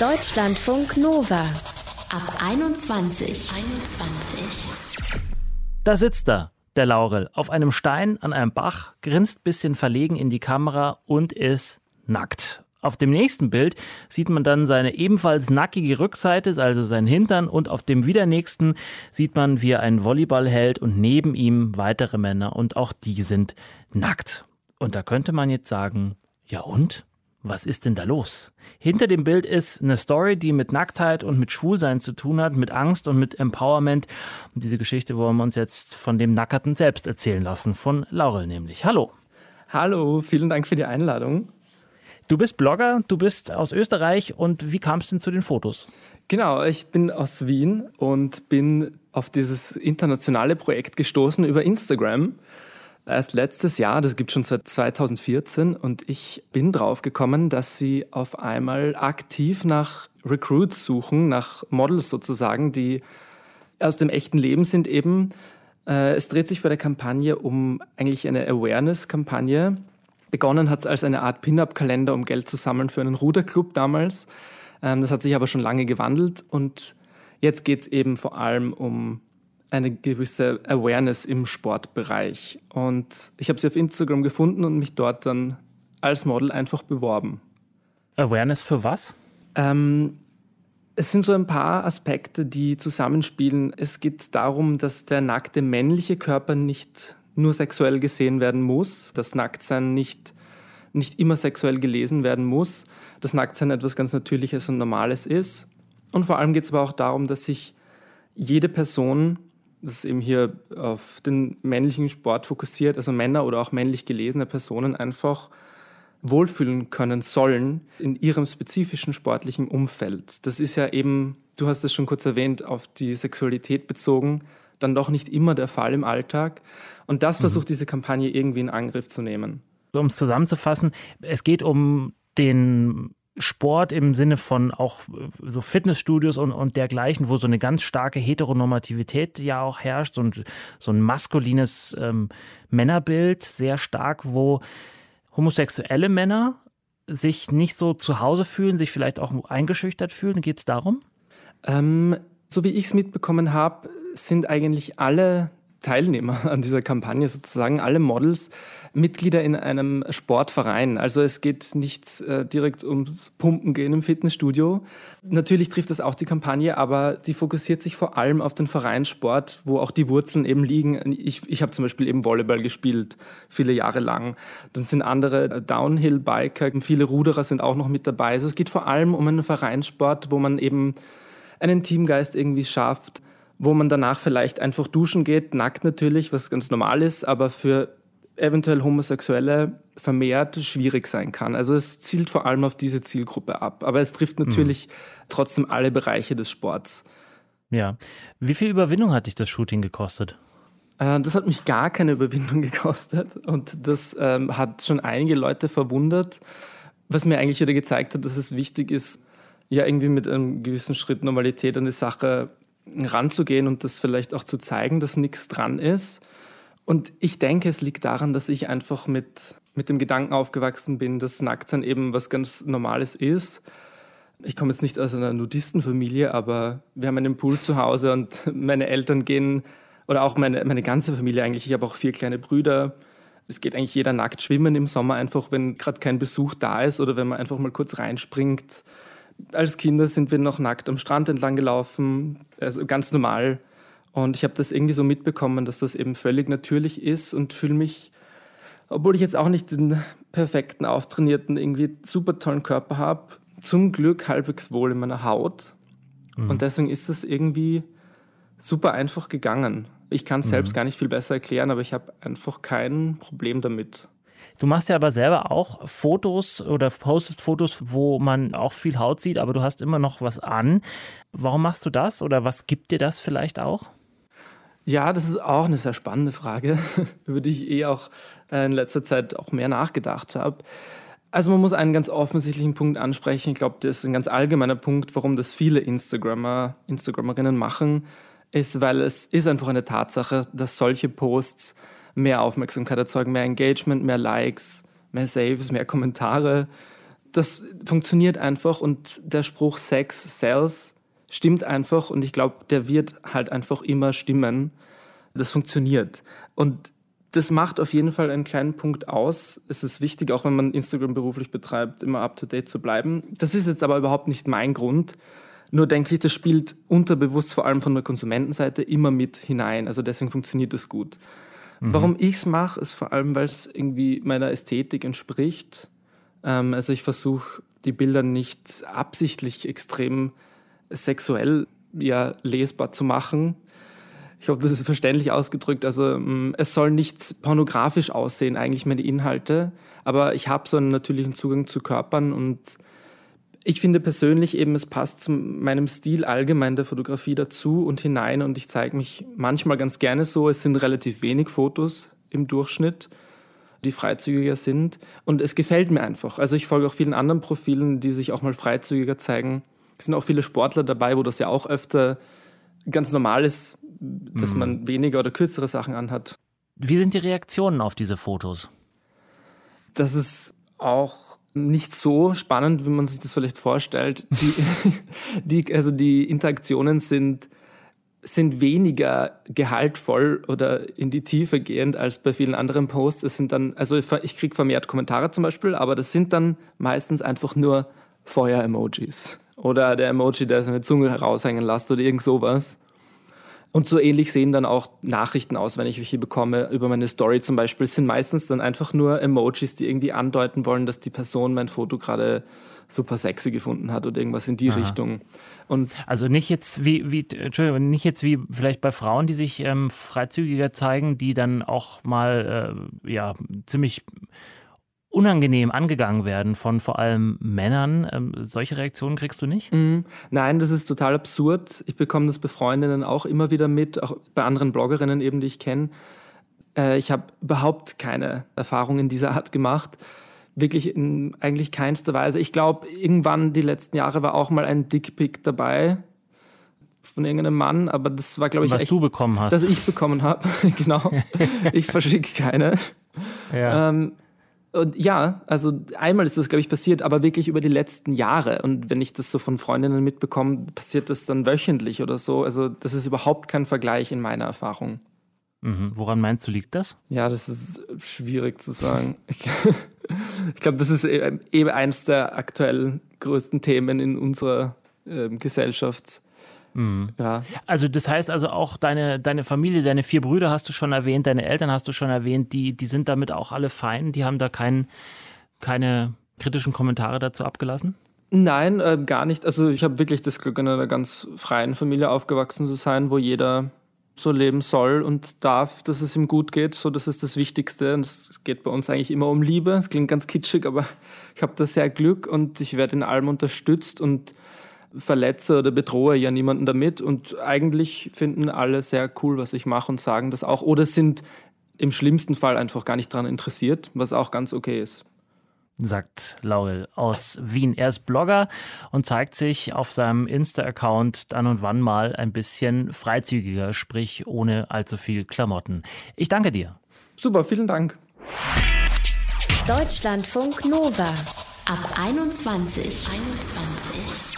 Deutschlandfunk Nova ab 21. 21. Da sitzt er, der Laurel, auf einem Stein an einem Bach, grinst bisschen verlegen in die Kamera und ist nackt. Auf dem nächsten Bild sieht man dann seine ebenfalls nackige Rückseite, also sein Hintern, und auf dem wieder nächsten sieht man, wie er einen Volleyball hält und neben ihm weitere Männer und auch die sind nackt. Und da könnte man jetzt sagen, ja und? Was ist denn da los? Hinter dem Bild ist eine Story, die mit Nacktheit und mit Schwulsein zu tun hat, mit Angst und mit Empowerment. Und diese Geschichte wollen wir uns jetzt von dem Nackerten selbst erzählen lassen, von Laurel nämlich. Hallo. Hallo, vielen Dank für die Einladung. Du bist Blogger, du bist aus Österreich und wie kam es denn zu den Fotos? Genau, ich bin aus Wien und bin auf dieses internationale Projekt gestoßen über Instagram erst letztes Jahr, das gibt schon seit 2014 und ich bin drauf gekommen, dass sie auf einmal aktiv nach Recruits suchen, nach Models sozusagen, die aus dem echten Leben sind eben. Äh, es dreht sich bei der Kampagne um eigentlich eine Awareness-Kampagne. Begonnen hat es als eine Art Pin-Up-Kalender, um Geld zu sammeln für einen Ruderclub damals. Ähm, das hat sich aber schon lange gewandelt und jetzt geht es eben vor allem um eine gewisse Awareness im Sportbereich. Und ich habe sie auf Instagram gefunden und mich dort dann als Model einfach beworben. Awareness für was? Ähm, es sind so ein paar Aspekte, die zusammenspielen. Es geht darum, dass der nackte männliche Körper nicht nur sexuell gesehen werden muss, dass Nacktsein nicht, nicht immer sexuell gelesen werden muss, dass Nacktsein etwas ganz Natürliches und Normales ist. Und vor allem geht es aber auch darum, dass sich jede Person das ist eben hier auf den männlichen Sport fokussiert, also Männer oder auch männlich gelesene Personen einfach wohlfühlen können sollen in ihrem spezifischen sportlichen Umfeld. Das ist ja eben, du hast es schon kurz erwähnt, auf die Sexualität bezogen, dann doch nicht immer der Fall im Alltag. Und das mhm. versucht diese Kampagne irgendwie in Angriff zu nehmen. Um es zusammenzufassen, es geht um den Sport im Sinne von auch äh, so Fitnessstudios und, und dergleichen, wo so eine ganz starke Heteronormativität ja auch herrscht, so so ein maskulines ähm, Männerbild sehr stark, wo homosexuelle Männer sich nicht so zu Hause fühlen, sich vielleicht auch eingeschüchtert fühlen. Geht es darum? Ähm, so wie ich es mitbekommen habe, sind eigentlich alle Teilnehmer an dieser Kampagne sozusagen, alle Models, Mitglieder in einem Sportverein. Also es geht nicht äh, direkt ums Pumpen gehen im Fitnessstudio. Natürlich trifft das auch die Kampagne, aber sie fokussiert sich vor allem auf den Vereinssport, wo auch die Wurzeln eben liegen. Ich, ich habe zum Beispiel eben Volleyball gespielt, viele Jahre lang. Dann sind andere Downhill-Biker, viele Ruderer sind auch noch mit dabei. Also es geht vor allem um einen Vereinssport, wo man eben einen Teamgeist irgendwie schafft, wo man danach vielleicht einfach duschen geht, nackt natürlich, was ganz normal ist, aber für eventuell Homosexuelle vermehrt schwierig sein kann. Also es zielt vor allem auf diese Zielgruppe ab, aber es trifft natürlich mhm. trotzdem alle Bereiche des Sports. Ja. Wie viel Überwindung hat dich das Shooting gekostet? Äh, das hat mich gar keine Überwindung gekostet und das ähm, hat schon einige Leute verwundert, was mir eigentlich wieder gezeigt hat, dass es wichtig ist, ja irgendwie mit einem gewissen Schritt Normalität an die Sache ranzugehen und das vielleicht auch zu zeigen, dass nichts dran ist. Und ich denke, es liegt daran, dass ich einfach mit, mit dem Gedanken aufgewachsen bin, dass Nacktsein eben was ganz Normales ist. Ich komme jetzt nicht aus einer Nudistenfamilie, aber wir haben einen Pool zu Hause und meine Eltern gehen, oder auch meine, meine ganze Familie eigentlich, ich habe auch vier kleine Brüder. Es geht eigentlich jeder nackt schwimmen im Sommer, einfach wenn gerade kein Besuch da ist oder wenn man einfach mal kurz reinspringt als Kinder sind wir noch nackt am Strand entlang gelaufen, also ganz normal. Und ich habe das irgendwie so mitbekommen, dass das eben völlig natürlich ist und fühle mich, obwohl ich jetzt auch nicht den perfekten, auftrainierten, irgendwie super tollen Körper habe, zum Glück halbwegs wohl in meiner Haut. Mhm. Und deswegen ist es irgendwie super einfach gegangen. Ich kann es mhm. selbst gar nicht viel besser erklären, aber ich habe einfach kein Problem damit. Du machst ja aber selber auch Fotos oder postest Fotos, wo man auch viel Haut sieht, aber du hast immer noch was an. Warum machst du das oder was gibt dir das vielleicht auch? Ja, das ist auch eine sehr spannende Frage, über die ich eh auch äh, in letzter Zeit auch mehr nachgedacht habe. Also man muss einen ganz offensichtlichen Punkt ansprechen. Ich glaube, das ist ein ganz allgemeiner Punkt, warum das viele Instagrammer, Instagrammerinnen machen, ist, weil es ist einfach eine Tatsache, dass solche Posts mehr Aufmerksamkeit erzeugen, mehr Engagement, mehr Likes, mehr Saves, mehr Kommentare. das funktioniert einfach und der Spruch Sex sells stimmt einfach und ich glaube, der wird halt einfach immer stimmen. Das funktioniert. Und das macht auf jeden Fall einen kleinen Punkt aus. Es ist wichtig, auch wenn man Instagram beruflich betreibt, immer up-to-date zu bleiben. Das ist jetzt aber überhaupt nicht mein Grund. Nur denke ich, das spielt unterbewusst vor allem von der Konsumentenseite immer mit hinein. Also deswegen funktioniert das gut. Mhm. Warum ich es mache, ist vor allem, weil es irgendwie meiner Ästhetik entspricht. Ähm, also ich versuche die Bilder nicht absichtlich extrem sexuell ja, lesbar zu machen. Ich hoffe, das ist verständlich ausgedrückt. Also mm, es soll nicht pornografisch aussehen, eigentlich meine Inhalte, aber ich habe so einen natürlichen Zugang zu Körpern und ich finde persönlich eben, es passt zu meinem Stil allgemein der Fotografie dazu und hinein und ich zeige mich manchmal ganz gerne so. Es sind relativ wenig Fotos im Durchschnitt, die freizügiger sind und es gefällt mir einfach. Also ich folge auch vielen anderen Profilen, die sich auch mal freizügiger zeigen. Es sind auch viele Sportler dabei, wo das ja auch öfter ganz normal ist, dass mhm. man weniger oder kürzere Sachen anhat. Wie sind die Reaktionen auf diese Fotos? Das ist auch nicht so spannend, wie man sich das vielleicht vorstellt. Die, die, also die Interaktionen sind, sind weniger gehaltvoll oder in die Tiefe gehend als bei vielen anderen Posts. Es sind dann, also ich kriege vermehrt Kommentare zum Beispiel, aber das sind dann meistens einfach nur Feuer-Emojis. Oder der Emoji, der seine Zunge heraushängen lässt oder irgend sowas. Und so ähnlich sehen dann auch Nachrichten aus, wenn ich welche bekomme über meine Story zum Beispiel. Es sind meistens dann einfach nur Emojis, die irgendwie andeuten wollen, dass die Person mein Foto gerade super sexy gefunden hat oder irgendwas in die Aha. Richtung. Und also nicht jetzt wie, wie, Entschuldigung, nicht jetzt wie vielleicht bei Frauen, die sich ähm, freizügiger zeigen, die dann auch mal äh, ja ziemlich unangenehm angegangen werden von vor allem Männern. Ähm, solche Reaktionen kriegst du nicht? Mhm. Nein, das ist total absurd. Ich bekomme das bei Freundinnen auch immer wieder mit, auch bei anderen Bloggerinnen eben, die ich kenne. Äh, ich habe überhaupt keine Erfahrung in dieser Art gemacht. Wirklich in eigentlich keinster Weise. Ich glaube, irgendwann die letzten Jahre war auch mal ein Dickpick dabei von irgendeinem Mann, aber das war, glaube ich, was echt, du bekommen hast. Das ich bekommen habe, genau. ich verschicke keine. Ja. Ähm, und ja, also einmal ist das, glaube ich, passiert, aber wirklich über die letzten Jahre. Und wenn ich das so von Freundinnen mitbekomme, passiert das dann wöchentlich oder so. Also das ist überhaupt kein Vergleich in meiner Erfahrung. Mhm. Woran meinst du, liegt das? Ja, das ist schwierig zu sagen. Ich, glaube, das ist eben eins der aktuell größten Themen in unserer äh, Gesellschaft. Mhm. Ja. Also das heißt also auch deine, deine Familie, deine vier Brüder hast du schon erwähnt, deine Eltern hast du schon erwähnt, die, die sind damit auch alle fein, die haben da kein, keine kritischen Kommentare dazu abgelassen? Nein, äh, gar nicht. Also ich habe wirklich das Glück, in einer ganz freien Familie aufgewachsen zu sein, wo jeder so leben soll und darf, dass es ihm gut geht. So, das ist das Wichtigste. Und es geht bei uns eigentlich immer um Liebe. Es klingt ganz kitschig, aber ich habe da sehr Glück und ich werde in allem unterstützt und verletze oder bedrohe ja niemanden damit und eigentlich finden alle sehr cool, was ich mache und sagen das auch oder sind im schlimmsten Fall einfach gar nicht daran interessiert, was auch ganz okay ist. Sagt Laurel aus Wien. Er ist Blogger und zeigt sich auf seinem Insta-Account dann und wann mal ein bisschen freizügiger, sprich ohne allzu viel Klamotten. Ich danke dir. Super, vielen Dank. Deutschlandfunk Nova ab 21. 21.